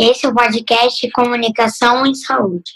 Esse é o podcast Comunicação em Saúde.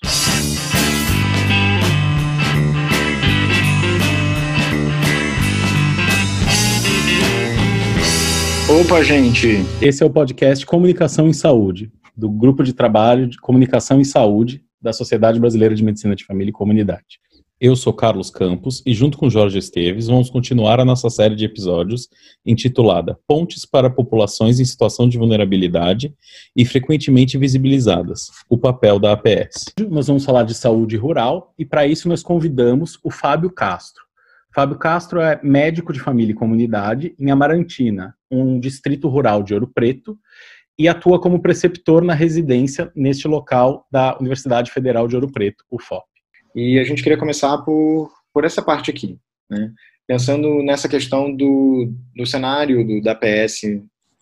Opa, gente! Esse é o podcast Comunicação em Saúde, do Grupo de Trabalho de Comunicação em Saúde da Sociedade Brasileira de Medicina de Família e Comunidade. Eu sou Carlos Campos e, junto com Jorge Esteves, vamos continuar a nossa série de episódios intitulada Pontes para Populações em Situação de Vulnerabilidade e Frequentemente Visibilizadas O Papel da APS. Nós vamos falar de saúde rural e, para isso, nós convidamos o Fábio Castro. Fábio Castro é médico de família e comunidade em Amarantina, um distrito rural de Ouro Preto, e atua como preceptor na residência neste local da Universidade Federal de Ouro Preto, UFOP. E a gente queria começar por, por essa parte aqui, né? pensando nessa questão do, do cenário do, da PS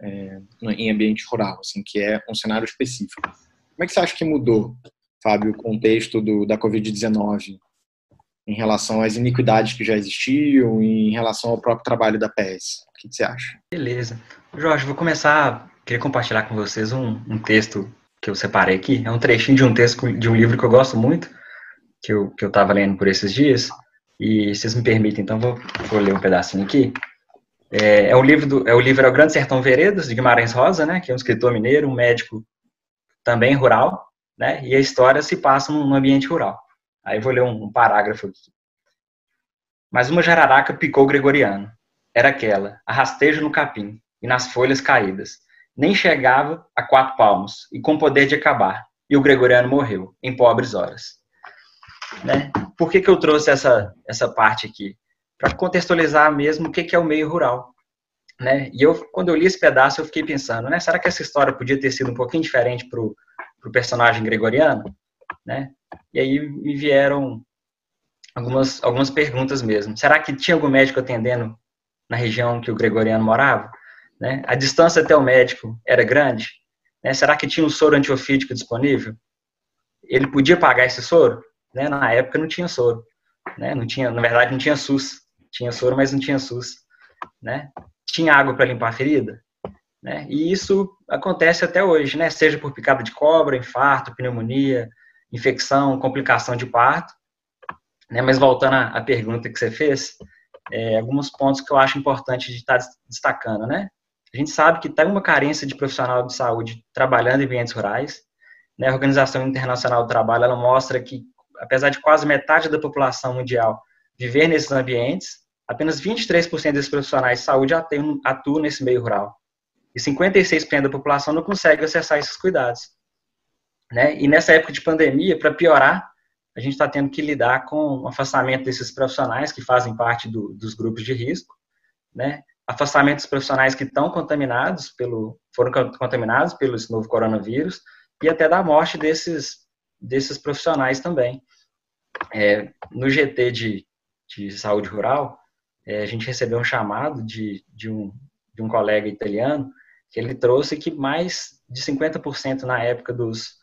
é, em ambiente rural, assim, que é um cenário específico. Como é que você acha que mudou, Fábio, o contexto do, da Covid-19 em relação às iniquidades que já existiam e em relação ao próprio trabalho da PS? O que você acha? Beleza. Jorge, vou começar, queria compartilhar com vocês um, um texto que eu separei aqui. É um trechinho de um texto de um livro que eu gosto muito, que eu que eu estava lendo por esses dias. E vocês me permitem, então vou, vou ler um pedacinho aqui. É, é, o livro do, é o livro é o Grande Sertão Veredas de Guimarães Rosa, né? Que é um escritor mineiro, um médico também rural, né? E a história se passa num ambiente rural. Aí vou ler um, um parágrafo aqui. Mas uma jararaca picou Gregoriano. Era aquela, a rastejo no capim e nas folhas caídas. Nem chegava a quatro palmos e com poder de acabar. E o Gregoriano morreu, em pobres horas. Né? Por que, que eu trouxe essa, essa parte aqui? Para contextualizar mesmo o que, que é o meio rural. Né? E eu, quando eu li esse pedaço, eu fiquei pensando, né? Será que essa história podia ter sido um pouquinho diferente para o personagem gregoriano? Né? E aí me vieram algumas, algumas perguntas mesmo. Será que tinha algum médico atendendo na região que o gregoriano morava? Né? A distância até o médico era grande? Né? Será que tinha um soro antiofídico disponível? Ele podia pagar esse soro? Né? Na época não tinha soro. Né? Não tinha, na verdade, não tinha SUS. Tinha soro, mas não tinha SUS. Né? Tinha água para limpar a ferida? Né? E isso acontece até hoje, né? seja por picada de cobra, infarto, pneumonia, infecção, complicação de parto. Né? Mas voltando à, pergunta que você fez, é, alguns pontos que eu acho importante de estar destacando. Né? A gente sabe que tem uma carência de profissional de saúde trabalhando em ambientes rurais. Né? A Organização Internacional do Trabalho ela mostra que, apesar de quase metade da população mundial viver nesses ambientes, apenas 23% desses profissionais de saúde atuam, atuam nesse meio rural. E 56% da população não consegue acessar esses cuidados. Né? E nessa época de pandemia, para piorar, a gente está tendo que lidar com o afastamento desses profissionais que fazem parte do, dos grupos de risco, né? afastamento dos profissionais que estão contaminados pelo, foram contaminados pelo novo coronavírus e até da morte desses, desses profissionais também. É, no GT de, de saúde rural, é, a gente recebeu um chamado de, de, um, de um colega italiano que ele trouxe que mais de 50% na época dos,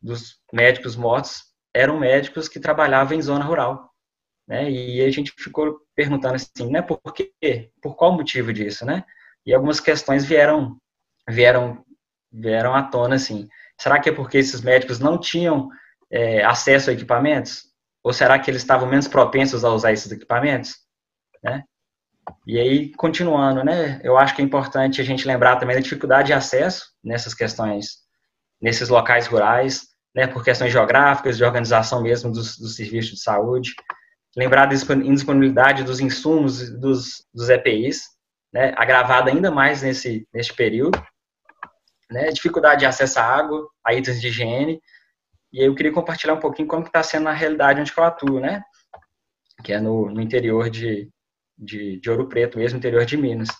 dos médicos mortos eram médicos que trabalhavam em zona rural. Né? E a gente ficou perguntando assim, né, por quê? Por qual motivo disso, né? E algumas questões vieram vieram vieram à tona assim. Será que é porque esses médicos não tinham é, acesso a equipamentos? Ou será que eles estavam menos propensos a usar esses equipamentos? Né? E aí, continuando, né, eu acho que é importante a gente lembrar também da dificuldade de acesso nessas questões, nesses locais rurais, né, por questões geográficas, de organização mesmo dos, dos serviços de saúde. Lembrar da indisponibilidade dos insumos dos, dos EPIs, né, agravada ainda mais nesse, nesse período. Né, dificuldade de acesso à água, a itens de higiene. E eu queria compartilhar um pouquinho como está sendo na realidade onde eu atuo, né? Que é no, no interior de, de, de, Ouro Preto, mesmo interior de Minas.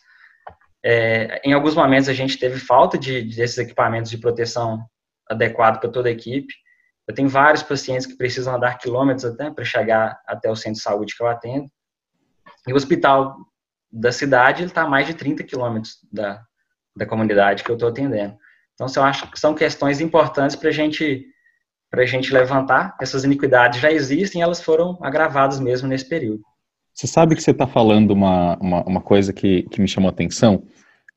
É, em alguns momentos a gente teve falta de, desses equipamentos de proteção adequado para toda a equipe. Eu tenho vários pacientes que precisam andar quilômetros até para chegar até o centro de saúde que eu atendo. E o hospital da cidade está a mais de 30 quilômetros da, da comunidade que eu estou atendendo. Então, eu acho que são questões importantes para gente, a gente levantar. Essas iniquidades já existem elas foram agravadas mesmo nesse período. Você sabe que você está falando uma, uma, uma, coisa que, que me chamou a atenção,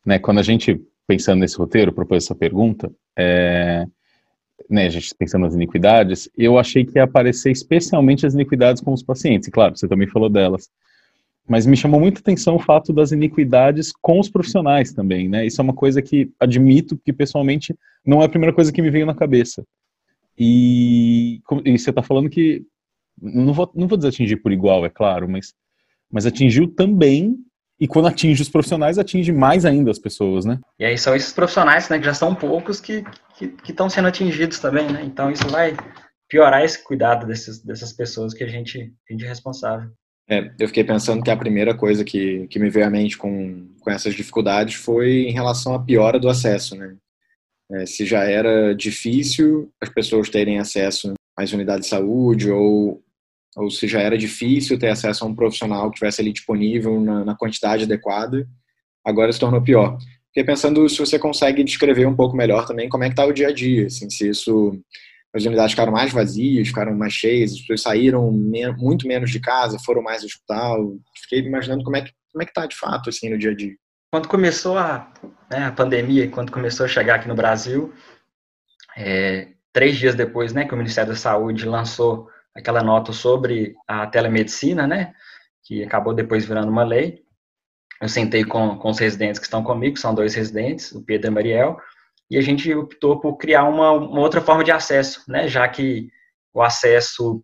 né? Quando a gente, pensando nesse roteiro, propôs essa pergunta, é, né, a gente pensando nas iniquidades, eu achei que ia aparecer especialmente as iniquidades com os pacientes. E claro, você também falou delas. Mas me chamou muita atenção o fato das iniquidades com os profissionais também, né? Isso é uma coisa que admito que pessoalmente não é a primeira coisa que me veio na cabeça. E, e você está falando que não vou, não vou dizer atingir por igual, é claro, mas, mas atingiu também e quando atinge os profissionais, atinge mais ainda as pessoas, né? E aí são esses profissionais, né, que já são poucos, que estão sendo atingidos também, né? Então isso vai piorar esse cuidado desses, dessas pessoas que a gente, a gente é responsável. É, eu fiquei pensando que a primeira coisa que, que me veio à mente com, com essas dificuldades foi em relação à piora do acesso, né? É, se já era difícil as pessoas terem acesso às unidades de saúde ou ou se já era difícil ter acesso a um profissional que tivesse ali disponível na, na quantidade adequada, agora se tornou pior. Fiquei pensando se você consegue descrever um pouco melhor também como é que está o dia a dia, assim, se isso as unidades ficaram mais vazias, ficaram mais cheias, as pessoas saíram muito menos de casa, foram mais ao hospital. Fiquei imaginando como é que como é que está de fato assim no dia a dia. Quando começou a, né, a pandemia, quando começou a chegar aqui no Brasil, é, três dias depois, né, que o Ministério da Saúde lançou aquela nota sobre a telemedicina, né, que acabou depois virando uma lei. Eu sentei com, com os residentes que estão comigo, são dois residentes, o Pedro e a Mariel, e a gente optou por criar uma, uma outra forma de acesso, né, já que o acesso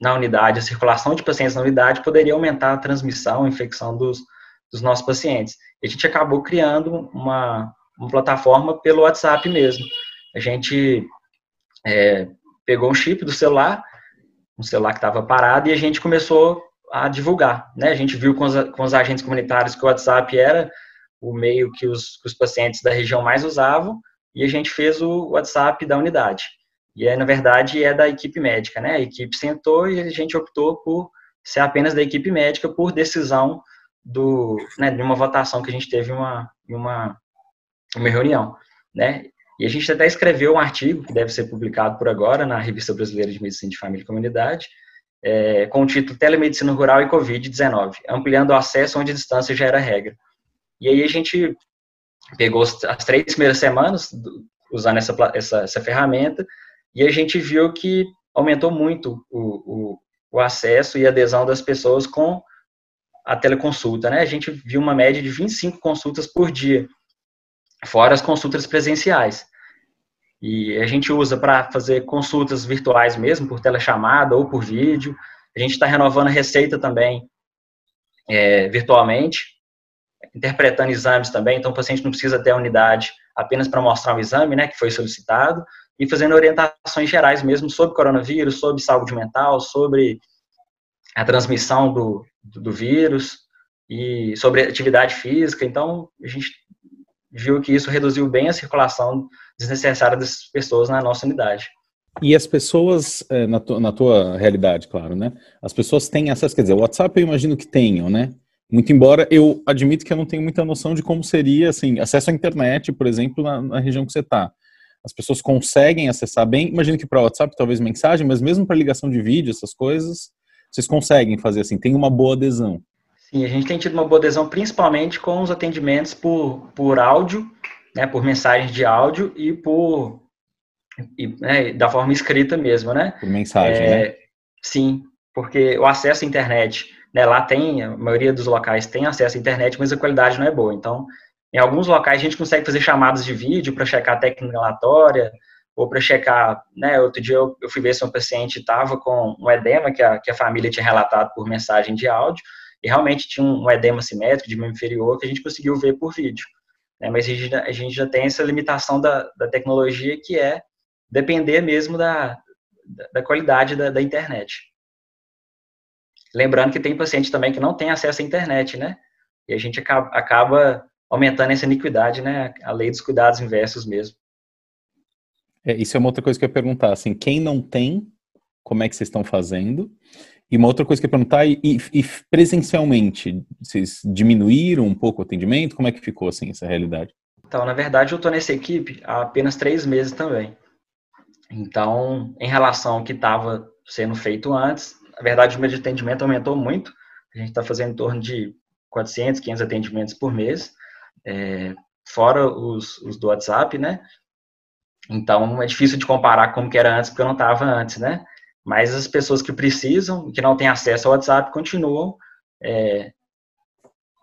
na unidade, a circulação de pacientes na unidade poderia aumentar a transmissão, a infecção dos, dos nossos pacientes. E a gente acabou criando uma, uma plataforma pelo WhatsApp mesmo. A gente é, pegou um chip do celular um celular que estava parado e a gente começou a divulgar, né? A gente viu com os, com os agentes comunitários que o WhatsApp era o meio que os, que os pacientes da região mais usavam e a gente fez o WhatsApp da unidade. E aí, na verdade, é da equipe médica, né? A equipe sentou e a gente optou por ser apenas da equipe médica por decisão do, né, de uma votação que a gente teve em uma, uma, uma reunião, né? E a gente até escreveu um artigo, que deve ser publicado por agora, na Revista Brasileira de Medicina de Família e Comunidade, é, com o título Telemedicina Rural e Covid-19, ampliando o acesso onde a distância já era regra. E aí a gente pegou as três primeiras semanas usando essa, essa, essa ferramenta e a gente viu que aumentou muito o, o, o acesso e adesão das pessoas com a teleconsulta, né? A gente viu uma média de 25 consultas por dia, fora as consultas presenciais. E a gente usa para fazer consultas virtuais mesmo, por telechamada ou por vídeo. A gente está renovando a receita também é, virtualmente, interpretando exames também. Então, o paciente não precisa ter a unidade apenas para mostrar um exame, né, que foi solicitado, e fazendo orientações gerais mesmo sobre coronavírus, sobre saúde mental, sobre a transmissão do, do, vírus e sobre atividade física. Então, a gente viu que isso reduziu bem a circulação desnecessária dessas pessoas na nossa unidade. E as pessoas, é, na, tua, na tua realidade, claro, né? As pessoas têm acesso, quer dizer, o WhatsApp eu imagino que tenham, né? Muito embora eu admito que eu não tenho muita noção de como seria, assim, acesso à internet, por exemplo, na, na região que você está. As pessoas conseguem acessar bem, imagino que para WhatsApp talvez mensagem, mas mesmo para ligação de vídeo, essas coisas, vocês conseguem fazer assim, tem uma boa adesão. Sim, a gente tem tido uma boa adesão principalmente com os atendimentos por, por áudio, né, por mensagens de áudio e por e, né, da forma escrita mesmo, né? Por mensagem, é, né? Sim, porque o acesso à internet, né, lá tem, a maioria dos locais tem acesso à internet, mas a qualidade não é boa. Então, em alguns locais a gente consegue fazer chamadas de vídeo para checar a técnica relatória, ou para checar, né, outro dia eu, eu fui ver se um paciente estava com um edema que a, que a família tinha relatado por mensagem de áudio, e realmente tinha um edema simétrico de membro inferior que a gente conseguiu ver por vídeo. Né? Mas a gente, a gente, já tem essa limitação da, da tecnologia que é depender mesmo da, da qualidade da, da, internet. Lembrando que tem paciente também que não tem acesso à internet, né? E a gente acaba, acaba aumentando essa iniquidade, né? A lei dos cuidados inversos mesmo. É, isso é uma outra coisa que eu ia perguntar, assim, quem não tem, como é que vocês estão fazendo? E uma outra coisa que eu ia perguntar, e, e, presencialmente, vocês diminuíram um pouco o atendimento? Como é que ficou, assim, essa realidade? Então, na verdade, eu estou nessa equipe há apenas três meses também. Então, em relação ao que estava sendo feito antes, na verdade, o meu atendimento aumentou muito. A gente está fazendo em torno de 400, 500 atendimentos por mês, é, fora os, os do WhatsApp, né? Então, é difícil de comparar como que era antes, porque eu não estava antes, né? Mas as pessoas que precisam, que não têm acesso ao WhatsApp, continuam é,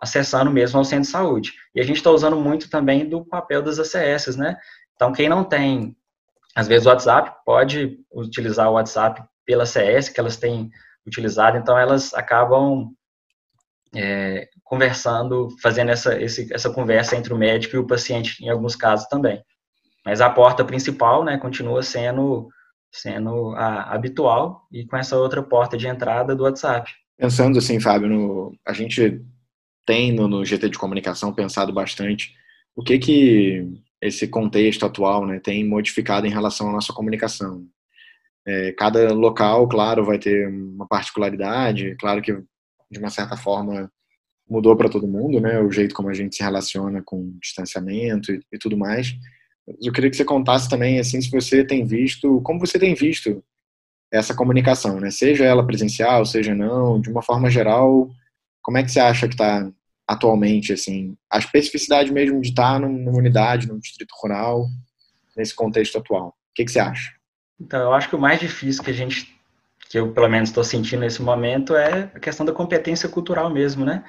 acessando mesmo ao centro de saúde. E a gente está usando muito também do papel das ACS, né? Então, quem não tem, às vezes, o WhatsApp, pode utilizar o WhatsApp pela CS, que elas têm utilizado, então elas acabam é, conversando, fazendo essa, esse, essa conversa entre o médico e o paciente, em alguns casos também. Mas a porta principal, né, continua sendo, sendo a habitual e com essa outra porta de entrada do WhatsApp. Pensando assim, Fábio, no, a gente tem no, no, GT de comunicação pensado bastante o que que esse contexto atual né, tem modificado em relação à nossa comunicação. É, cada local, claro, vai ter uma particularidade, claro que de uma certa forma mudou para todo mundo, né, o jeito como a gente se relaciona com distanciamento e, e tudo mais. Eu queria que você contasse também, assim, se você tem visto, como você tem visto essa comunicação, né, seja ela presencial, seja não, de uma forma geral, como é que você acha que está atualmente, assim, a especificidade mesmo de estar numa unidade, num distrito rural, nesse contexto atual. O que, que você acha? Então, eu acho que o mais difícil que a gente, que eu pelo menos estou sentindo nesse momento, é a questão da competência cultural mesmo, né?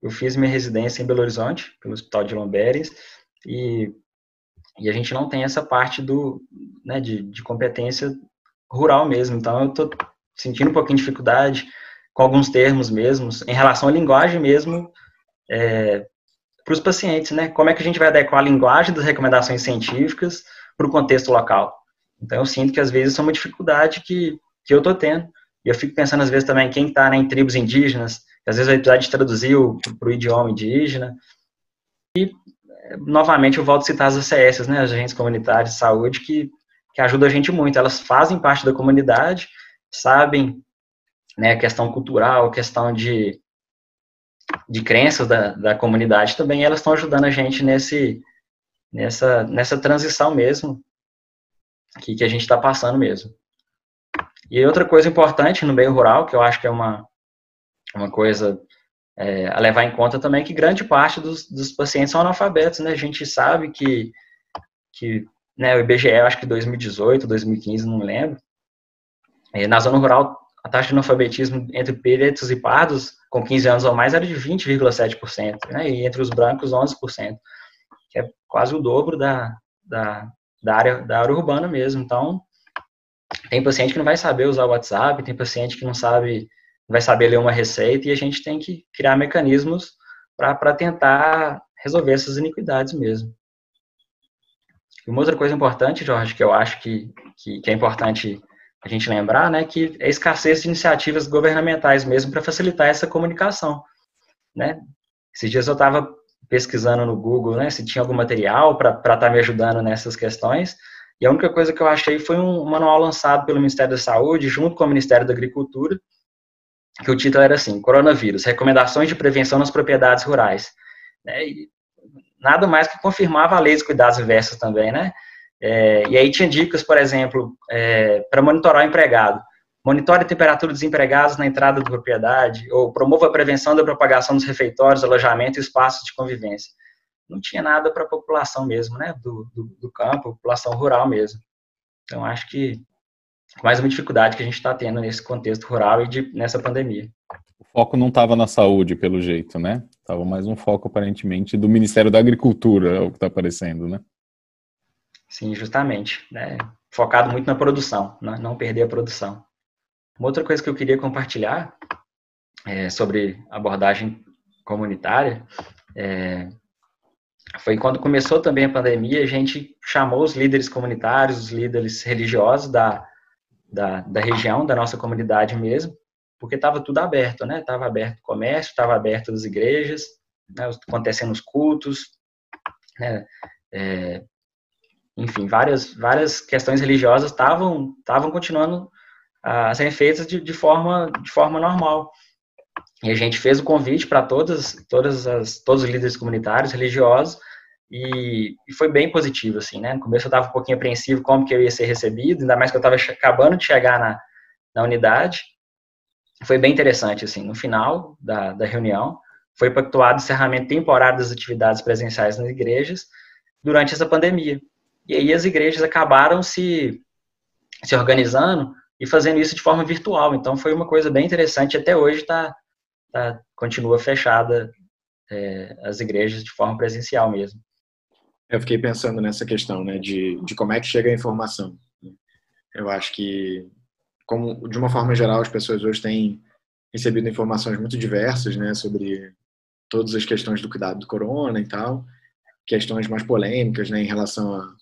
Eu fiz minha residência em Belo Horizonte, pelo Hospital de Lomberes, e, e a gente não tem essa parte do, né, de, de competência rural mesmo. Então, eu estou sentindo um pouquinho de dificuldade com alguns termos mesmos, em relação à linguagem mesmo, é, para os pacientes, né? Como é que a gente vai adequar a linguagem das recomendações científicas para o contexto local? Então, eu sinto que às vezes isso é uma dificuldade que, que eu estou tendo. E eu fico pensando, às vezes, também quem está né, em tribos indígenas, às vezes vai precisar de traduzir para o idioma indígena. E, novamente, eu volto a citar as ACS, né, as agentes comunitárias de saúde, que, que ajudam a gente muito. Elas fazem parte da comunidade, sabem né, questão cultural, questão de, de crenças da, da comunidade também, elas estão ajudando a gente nesse, nessa, nessa transição mesmo, que, que a gente está passando mesmo. E outra coisa importante no meio rural, que eu acho que é uma, uma coisa é, a levar em conta também, é que grande parte dos, dos pacientes são analfabetos, né? A gente sabe que, que né, o IBGE, acho que 2018, 2015, não lembro, na zona rural, a taxa de analfabetismo entre pretos e pardos com 15 anos ou mais era de 20,7%, né? E entre os brancos, 11%, que é quase o dobro da, da, da, área, da área urbana mesmo. Então, tem paciente que não vai saber usar o WhatsApp, tem paciente que não sabe, vai saber ler uma receita, e a gente tem que criar mecanismos para tentar resolver essas iniquidades mesmo. Uma outra coisa importante, Jorge, que eu acho que, que, que é importante a gente lembrar, né, que é a escassez de iniciativas governamentais mesmo para facilitar essa comunicação, né. Esses dias eu estava pesquisando no Google, né, se tinha algum material para estar tá me ajudando nessas questões, e a única coisa que eu achei foi um manual lançado pelo Ministério da Saúde, junto com o Ministério da Agricultura, que o título era assim, Coronavírus, Recomendações de Prevenção nas Propriedades Rurais. Né, nada mais que confirmava a lei dos cuidados inversos também, né, é, e aí tinha dicas, por exemplo, é, para monitorar o empregado. Monitore a temperatura dos empregados na entrada da propriedade, ou promova a prevenção da propagação dos refeitórios, alojamento e espaços de convivência. Não tinha nada para a população mesmo, né, do, do, do, campo, população rural mesmo. Então, acho que mais uma dificuldade que a gente está tendo nesse contexto rural e de, nessa pandemia. O foco não estava na saúde, pelo jeito, né? Estava mais um foco, aparentemente, do Ministério da Agricultura, é o que está aparecendo, né? Sim, justamente. Né? Focado muito na produção, né? não perder a produção. Uma outra coisa que eu queria compartilhar é, sobre abordagem comunitária é, foi quando começou também a pandemia, a gente chamou os líderes comunitários, os líderes religiosos da, da, da região, da nossa comunidade mesmo, porque estava tudo aberto, né? Estava aberto o comércio, estava aberto as igrejas, né? acontecendo os cultos, né? É, enfim, várias, várias questões religiosas estavam continuando a serem feitas de, de, forma, de forma normal. E a gente fez o convite para todas, todas as, todos os líderes comunitários, religiosos, e, e, foi bem positivo, assim, né? No começo eu estava um pouquinho apreensivo como que eu ia ser recebido, ainda mais que eu estava acabando de chegar na, na unidade. Foi bem interessante, assim, no final da, da reunião, foi pactuado o encerramento temporário das atividades presenciais nas igrejas durante essa pandemia. E aí as igrejas acabaram se, se organizando e fazendo isso de forma virtual. Então foi uma coisa bem interessante. Até hoje tá, tá continua fechada é, as igrejas de forma presencial mesmo. Eu fiquei pensando nessa questão, né, de, de como é que chega a informação. Eu acho que, como de uma forma geral, as pessoas hoje têm recebido informações muito diversas, né, sobre todas as questões do cuidado do corona e tal, questões mais polêmicas, né, em relação a,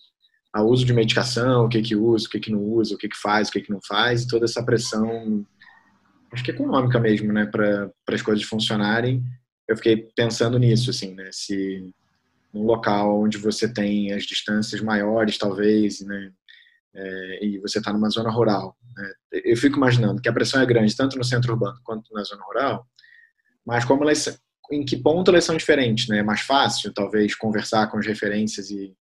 ao uso de medicação, o que que usa, o que que não usa, o que que faz, o que que não faz, e toda essa pressão, acho que econômica mesmo, né, para as coisas funcionarem. Eu fiquei pensando nisso, assim, né, se num local onde você tem as distâncias maiores, talvez, né, é, e você está numa zona rural. Né, eu fico imaginando que a pressão é grande tanto no centro urbano quanto na zona rural, mas como elas, em que ponto elas são diferentes, né? É mais fácil, talvez, conversar com as referências e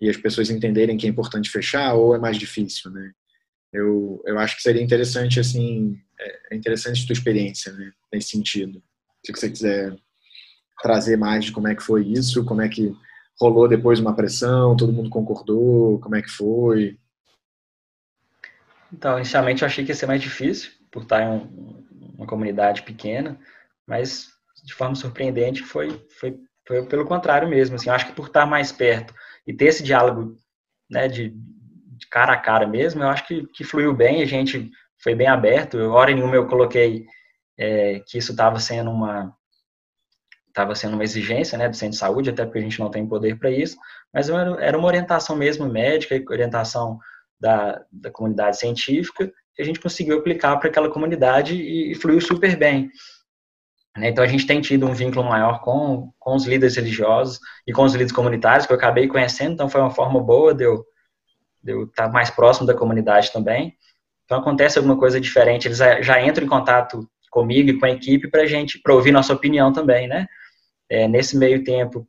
e as pessoas entenderem que é importante fechar ou é mais difícil, né? Eu, eu acho que seria interessante, assim, é, é interessante a tua experiência, né, nesse sentido. Se você quiser trazer mais de como é que foi isso, como é que rolou depois uma pressão, todo mundo concordou, como é que foi? Então, inicialmente eu achei que ia ser mais difícil, por estar em um, uma comunidade pequena, mas de forma surpreendente foi, foi, foi pelo contrário mesmo. Assim, acho que por estar mais perto e ter esse diálogo né, de, de, cara a cara mesmo, eu acho que, que fluiu bem, a gente foi bem aberto. Eu, hora nenhuma eu coloquei é, que isso estava sendo uma estava sendo uma exigência né, do centro de saúde, até porque a gente não tem poder para isso, mas era uma orientação mesmo médica, orientação da, da comunidade científica, que a gente conseguiu aplicar para aquela comunidade e, e fluiu super bem. Né? Então, a gente tem tido um vínculo maior com, com os líderes religiosos e com os líderes comunitários, que eu acabei conhecendo, então foi uma forma boa de eu, de eu estar mais próximo da comunidade também. Então, acontece alguma coisa diferente, eles já entram em contato comigo e com a equipe para a gente, para ouvir nossa opinião também, né? É, nesse meio tempo,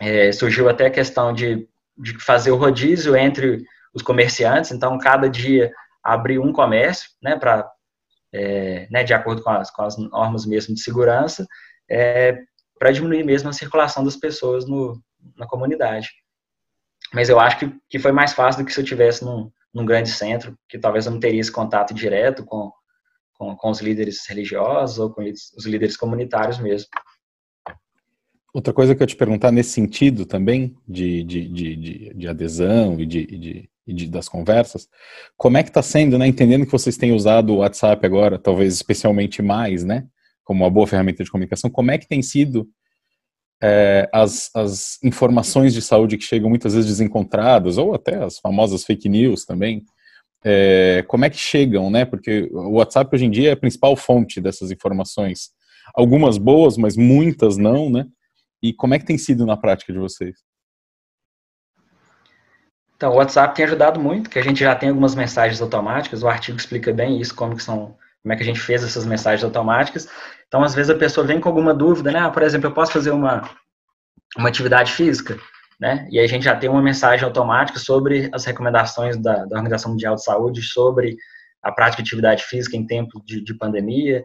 é, surgiu até a questão de, de fazer o rodízio entre os comerciantes, então, cada dia abrir um comércio, né, para é, né, de acordo com as, com as, normas mesmo de segurança, é, para diminuir mesmo a circulação das pessoas no, na comunidade. Mas eu acho que, que foi mais fácil do que se eu tivesse num, num grande centro, que talvez eu não teria esse contato direto com, com, com os líderes religiosos ou com os líderes comunitários mesmo. Outra coisa que eu te perguntar nesse sentido também, de, de, de, de, de adesão e de, de, das conversas, como é que está sendo, né? Entendendo que vocês têm usado o WhatsApp agora, talvez especialmente mais, né? Como uma boa ferramenta de comunicação, como é que tem sido é, as, as informações de saúde que chegam muitas vezes desencontradas, ou até as famosas fake news também, é, como é que chegam, né? Porque o WhatsApp hoje em dia é a principal fonte dessas informações. Algumas boas, mas muitas não, né? E como é que tem sido na prática de vocês? Então, o WhatsApp tem ajudado muito, que a gente já tem algumas mensagens automáticas, o artigo explica bem isso, como que são, como é que a gente fez essas mensagens automáticas. Então, às vezes a pessoa vem com alguma dúvida, né? Ah, por exemplo, eu posso fazer uma, uma atividade física, né? E aí a gente já tem uma mensagem automática sobre as recomendações da, da Organização Mundial de Saúde sobre a prática de atividade física em tempo de, de pandemia.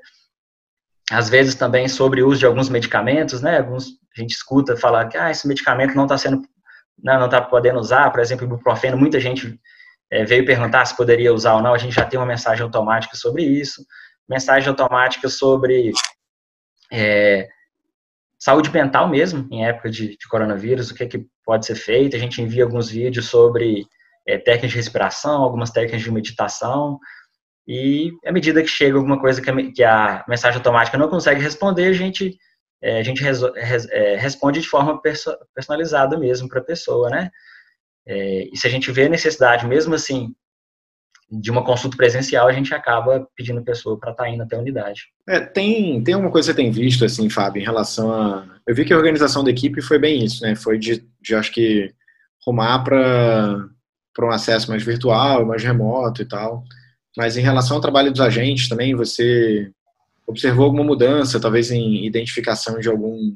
Às vezes também sobre o uso de alguns medicamentos, né? Alguns, a gente escuta falar que ah, esse medicamento não está sendo não está podendo usar, por exemplo, ibuprofeno, muita gente é, veio perguntar se poderia usar ou não, a gente já tem uma mensagem automática sobre isso, mensagem automática sobre é, saúde mental mesmo, em época de, de, coronavírus, o que, é que pode ser feito, a gente envia alguns vídeos sobre é, técnicas de respiração, algumas técnicas de meditação, e à medida que chega alguma coisa que a, que a mensagem automática não consegue responder, a gente é, a gente res, é, responde de forma perso, personalizada mesmo para a pessoa, né? É, e se a gente vê necessidade, mesmo assim, de uma consulta presencial, a gente acaba pedindo a pessoa para estar tá indo até a unidade. É, tem, tem uma coisa que você tem visto, assim, Fábio, em relação a... Eu vi que a organização da equipe foi bem isso, né? Foi de, de acho que, rumar para um acesso mais virtual, mais remoto e tal. Mas em relação ao trabalho dos agentes também, você observou alguma mudança, talvez em identificação de algum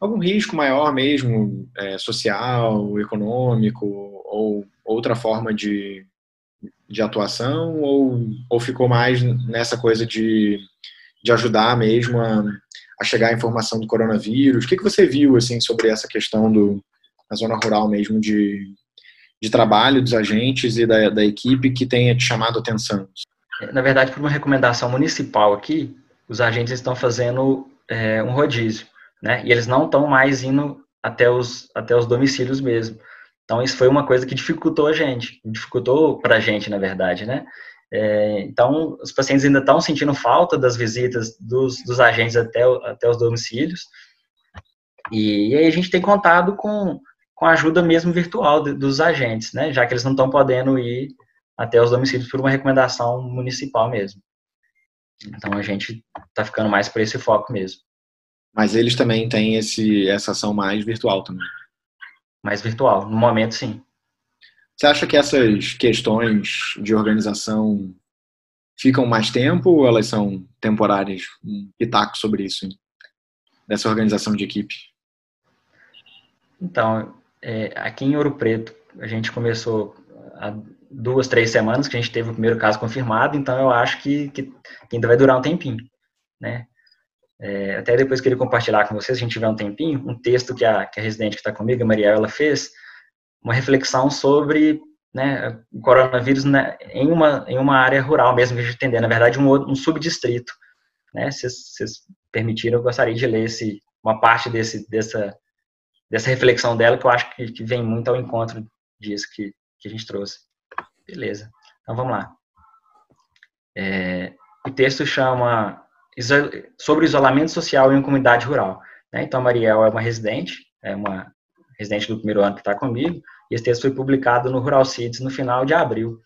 algum risco maior mesmo, é, social, econômico, ou outra forma de, de atuação, ou, ou ficou mais nessa coisa de, de ajudar mesmo a, a chegar à informação do coronavírus? O que, que você viu assim sobre essa questão do, a zona rural mesmo de, de trabalho dos agentes e da, da equipe que tenha te chamado atenção? Na verdade, por uma recomendação municipal aqui, os agentes estão fazendo é, um rodízio, né? E eles não estão mais indo até os, até os domicílios mesmo. Então, isso foi uma coisa que dificultou a gente, dificultou para a gente, na verdade, né? É, então, os pacientes ainda estão sentindo falta das visitas dos, dos agentes até, até os domicílios, e, e, aí a gente tem contado com, com a ajuda mesmo virtual de, dos agentes, né? Já que eles não estão podendo ir até os domicílios por uma recomendação municipal mesmo. Então, a gente está ficando mais por esse foco mesmo. Mas eles também têm esse, essa ação mais virtual também. Mais virtual, no momento sim. Você acha que essas questões de organização ficam mais tempo ou elas são temporárias? Um pitaco sobre isso, hein? dessa organização de equipe. Então, é, aqui em Ouro Preto, a gente começou há duas, três semanas que a gente teve o primeiro caso confirmado, então eu acho que, que ainda vai durar um tempinho, né? É, até depois queria compartilhar com vocês, se a gente tiver um tempinho, um texto que a, que a residente que está comigo, a Maria, ela fez, uma reflexão sobre né, o coronavírus né, em, uma, em uma área rural mesmo que a gente entender, na verdade, um, um subdistrito. Né, se vocês permitiram, eu gostaria de ler esse, uma parte desse, dessa, dessa reflexão dela, que eu acho que, que vem muito ao encontro disso que, que a gente trouxe. Beleza, então vamos lá. É, o texto chama sobre isolamento social em comunidade rural. Né? Então, a Mariel é uma residente, é uma residente do primeiro ano que está comigo, e esse texto foi publicado no Rural Cities no final de abril.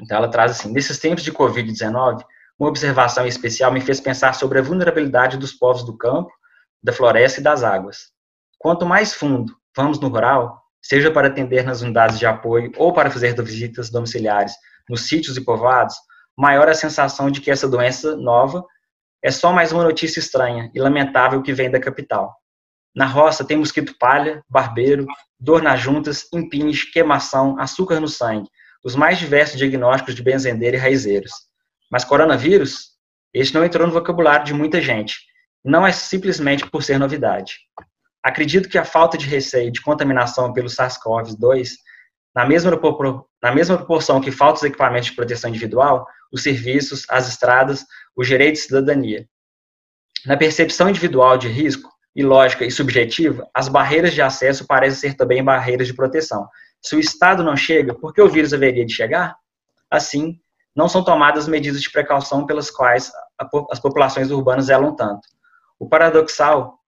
Então, ela traz assim: nesses tempos de Covid-19, uma observação especial me fez pensar sobre a vulnerabilidade dos povos do campo, da floresta e das águas. Quanto mais fundo vamos no rural, seja para atender nas unidades de apoio ou para fazer visitas domiciliares nos sítios e povoados, maior a sensação de que essa doença nova é só mais uma notícia estranha e lamentável que vem da capital. Na roça tem mosquito palha, barbeiro, dor nas juntas, empins, queimação, açúcar no sangue, os mais diversos diagnósticos de benzendeira e raizeiros. Mas coronavírus, este não entrou no vocabulário de muita gente. Não é simplesmente por ser novidade. Acredito que a falta de receio de contaminação pelo SARS-CoV-2, na mesma, na mesma proporção que falta os equipamentos de proteção individual, os serviços, as estradas, o direito de cidadania. Na percepção individual de risco, e lógica e subjetiva, as barreiras de acesso parecem ser também barreiras de proteção. Se o Estado não chega, por que o vírus haveria de chegar? Assim, não são tomadas medidas de precaução pelas quais as populações urbanas zelam tanto. O paradoxal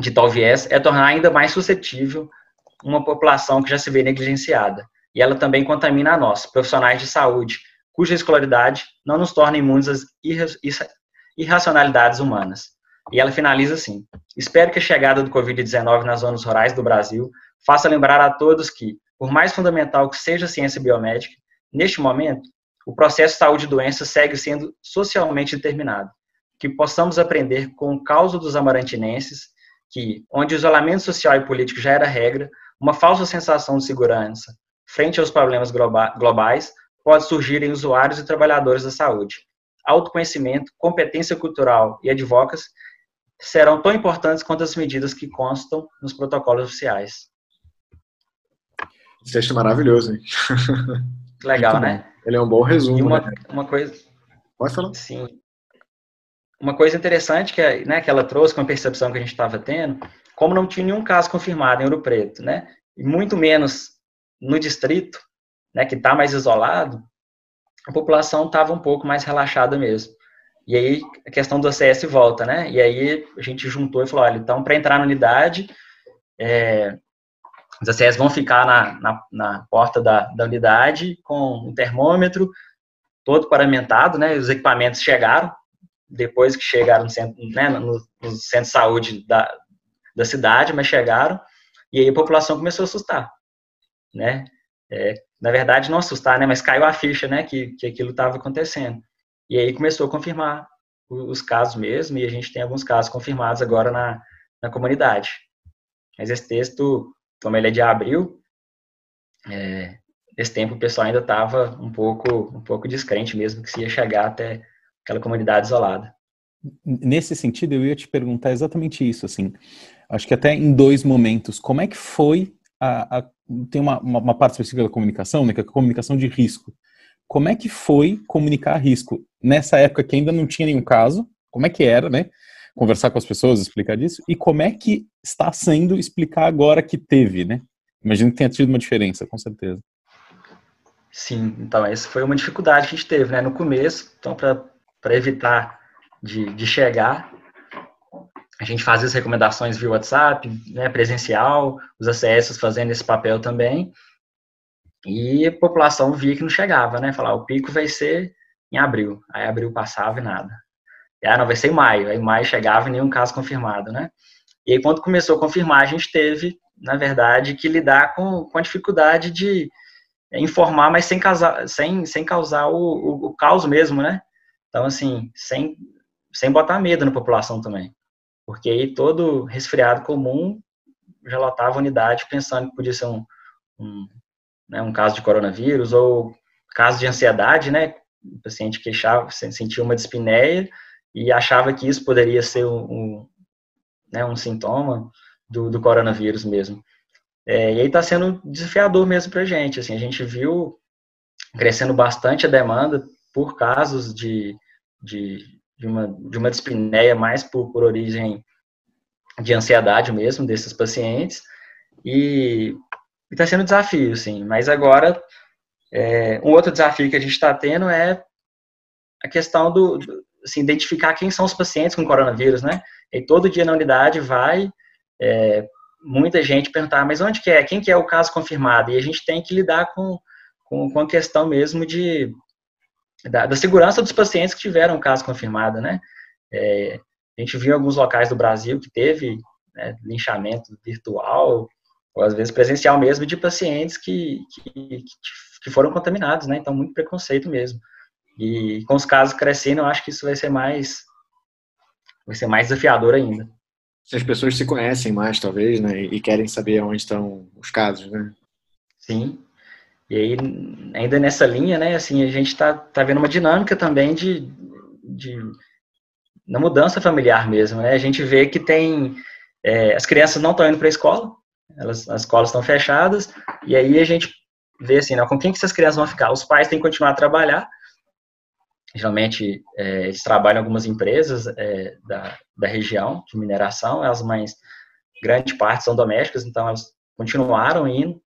de tal viés é tornar ainda mais suscetível uma população que já se vê negligenciada. E ela também contamina a nós, profissionais de saúde, cuja escolaridade não nos torna imunes às irracionalidades humanas. E ela finaliza assim: Espero que a chegada do Covid-19 nas zonas rurais do Brasil faça lembrar a todos que, por mais fundamental que seja a ciência biomédica, neste momento, o processo saúde e doença segue sendo socialmente determinado. Que possamos aprender com o caos dos amarantinenses que, onde o isolamento social e político já era regra, uma falsa sensação de segurança frente aos problemas globais pode surgir em usuários e trabalhadores da saúde. Autoconhecimento, competência cultural e advocacy serão tão importantes quanto as medidas que constam nos protocolos oficiais. Esse texto é maravilhoso, hein? Legal, né? Ele é um bom resumo. E uma, né? uma coisa. Pode falar? Sim. Uma coisa interessante que, né, que ela trouxe com a percepção que a gente estava tendo, como não tinha nenhum caso confirmado em Ouro Preto, né? E muito menos no distrito, né, que está mais isolado, a população estava um pouco mais relaxada mesmo. E aí a questão do ACS volta, né? E aí a gente juntou e falou, olha, então para entrar na unidade, é, os ACS vão ficar na, na, na porta da, da, unidade com um termômetro todo paramentado, né? Os equipamentos chegaram, depois que chegaram no centro, né, no, no centro de saúde da, da cidade, mas chegaram, e aí a população começou a assustar, né? É, na verdade, não assustar, né? Mas caiu a ficha, né? Que, que aquilo estava acontecendo. E aí começou a confirmar os casos mesmo, e a gente tem alguns casos confirmados agora na, na comunidade. Mas esse texto, como ele é de abril, é, nesse tempo o pessoal ainda estava um pouco, um pouco descrente mesmo que se ia chegar até aquela comunidade isolada. nesse sentido, eu ia te perguntar exatamente isso, assim, acho que até em dois momentos, como é que foi a, a tem uma, uma, uma, parte específica da comunicação, né, que é a comunicação de risco. Como é que foi comunicar risco nessa época que ainda não tinha nenhum caso? Como é que era, né? Conversar com as pessoas, explicar disso. E como é que está sendo explicar agora que teve, né? Imagino que tenha tido uma diferença, com certeza. Sim, então essa foi uma dificuldade que a gente teve, né? No começo, então para evitar de, de chegar, a gente fazia as recomendações via WhatsApp, né, presencial, os ACS fazendo esse papel também, e a população via que não chegava, né? Falar, o pico vai ser em abril. Aí abril passava e nada. E, ah, não, vai ser em maio. Aí em maio chegava e nenhum caso confirmado, né? E aí, quando começou a confirmar, a gente teve, na verdade, que lidar com, com a dificuldade de informar, mas sem causar, sem, sem causar o, o, o caos mesmo, né? Então, assim, sem, sem botar medo na população também. Porque aí todo resfriado comum já lotava unidade pensando que podia ser um, um, né, um caso de coronavírus ou caso de ansiedade, né? O paciente queixava, sentia uma dispneia e achava que isso poderia ser um, um né, um sintoma do, do coronavírus mesmo. É, e aí está sendo desafiador mesmo para a gente. Assim, a gente viu crescendo bastante a demanda por casos de, de, de, uma, de uma dispneia mais por, por origem de ansiedade mesmo desses pacientes. E está sendo um desafio, sim. Mas agora, é, um outro desafio que a gente está tendo é a questão do, do assim, identificar quem são os pacientes com coronavírus, né? E todo dia na unidade vai é, muita gente perguntar, mas onde que é? Quem que é o caso confirmado? E a gente tem que lidar com, com, com a questão mesmo de da, da, segurança dos pacientes que tiveram o caso confirmado, né? É, a gente viu em alguns locais do Brasil que teve né, linchamento virtual, ou às vezes presencial mesmo, de pacientes que, que, que foram contaminados, né? Então, muito preconceito mesmo. E com os casos crescendo, eu acho que isso vai ser mais vai ser mais desafiador ainda. Se as pessoas se conhecem mais, talvez, né, e querem saber onde estão os casos, né? Sim. E aí, ainda nessa linha, né, assim, a gente está tá vendo uma dinâmica também de, de na mudança familiar mesmo, né? A gente vê que tem é, as crianças não estão indo para a escola, elas, as escolas estão fechadas, e aí a gente vê assim, né, com quem que essas crianças vão ficar? Os pais têm que continuar a trabalhar, geralmente é, eles trabalham em algumas empresas é, da, da região de mineração, as mães, grande parte são domésticas, então elas continuaram indo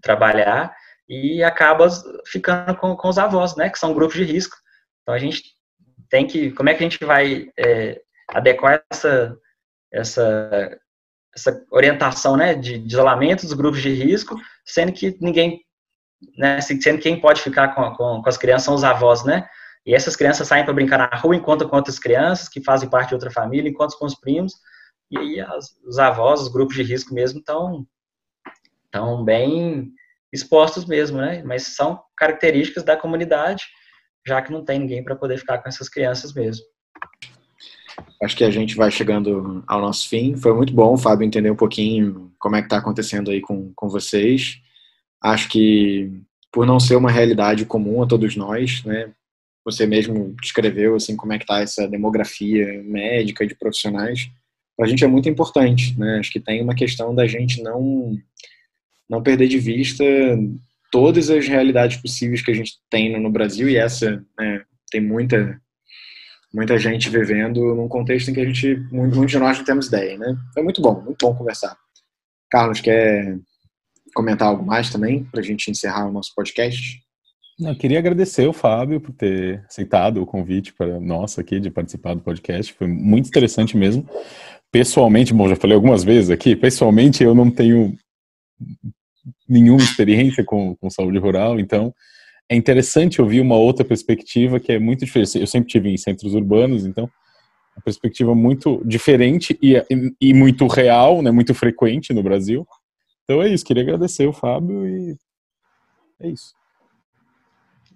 trabalhar e acaba ficando com, com os avós, né, que são grupos de risco. Então a gente tem que, como é que a gente vai é, adequar essa, essa, essa orientação, né, de, de isolamento dos grupos de risco, sendo que ninguém, né, sendo que quem pode ficar com, com, com as crianças são os avós, né, e essas crianças saem para brincar na rua enquanto com outras crianças que fazem parte de outra família, enquanto com os primos, e aí as, os avós, os grupos de risco mesmo, estão tão bem expostos mesmo, né? Mas são características da comunidade, já que não tem ninguém para poder ficar com essas crianças mesmo. Acho que a gente vai chegando ao nosso fim. Foi muito bom, Fábio, entender um pouquinho como é que está acontecendo aí com, com vocês. Acho que por não ser uma realidade comum a todos nós, né? você mesmo descreveu assim como é que está essa demografia médica de profissionais para a gente é muito importante né acho que tem uma questão da gente não não perder de vista todas as realidades possíveis que a gente tem no Brasil e essa né, tem muita muita gente vivendo num contexto em que a gente muitos de nós não temos ideia né foi muito bom muito bom conversar Carlos quer comentar algo mais também para a gente encerrar o nosso podcast eu queria agradecer o Fábio por ter aceitado o convite para nós aqui de participar do podcast. Foi muito interessante mesmo. Pessoalmente, bom, já falei algumas vezes aqui, pessoalmente eu não tenho nenhuma experiência com, com saúde rural, então é interessante ouvir uma outra perspectiva que é muito diferente. Eu sempre tive em centros urbanos, então uma perspectiva muito diferente e, e muito real, né, muito frequente no Brasil. Então é isso, queria agradecer o Fábio e é isso.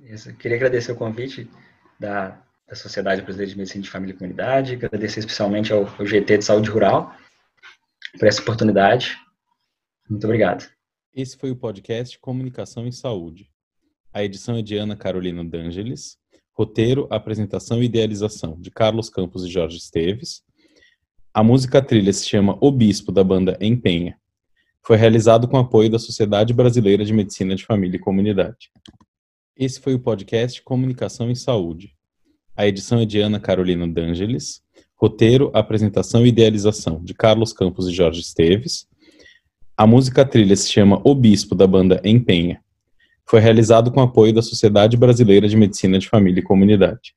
Isso. Queria agradecer o convite da, da Sociedade Brasileira de Medicina de Família e Comunidade, agradecer especialmente ao, ao GT de Saúde Rural por essa oportunidade. Muito obrigado. Esse foi o podcast Comunicação em Saúde. A edição é de Ana Carolina D'Angeles, Roteiro, apresentação e idealização de Carlos Campos e Jorge Esteves. A música trilha se chama O Bispo, da banda Empenha. Foi realizado com apoio da Sociedade Brasileira de Medicina de Família e Comunidade. Esse foi o podcast Comunicação e Saúde. A edição é de Ana Carolina D'Angeles. Roteiro, apresentação e idealização de Carlos Campos e Jorge Esteves. A música trilha se chama O Bispo, da banda Empenha. Foi realizado com apoio da Sociedade Brasileira de Medicina de Família e Comunidade.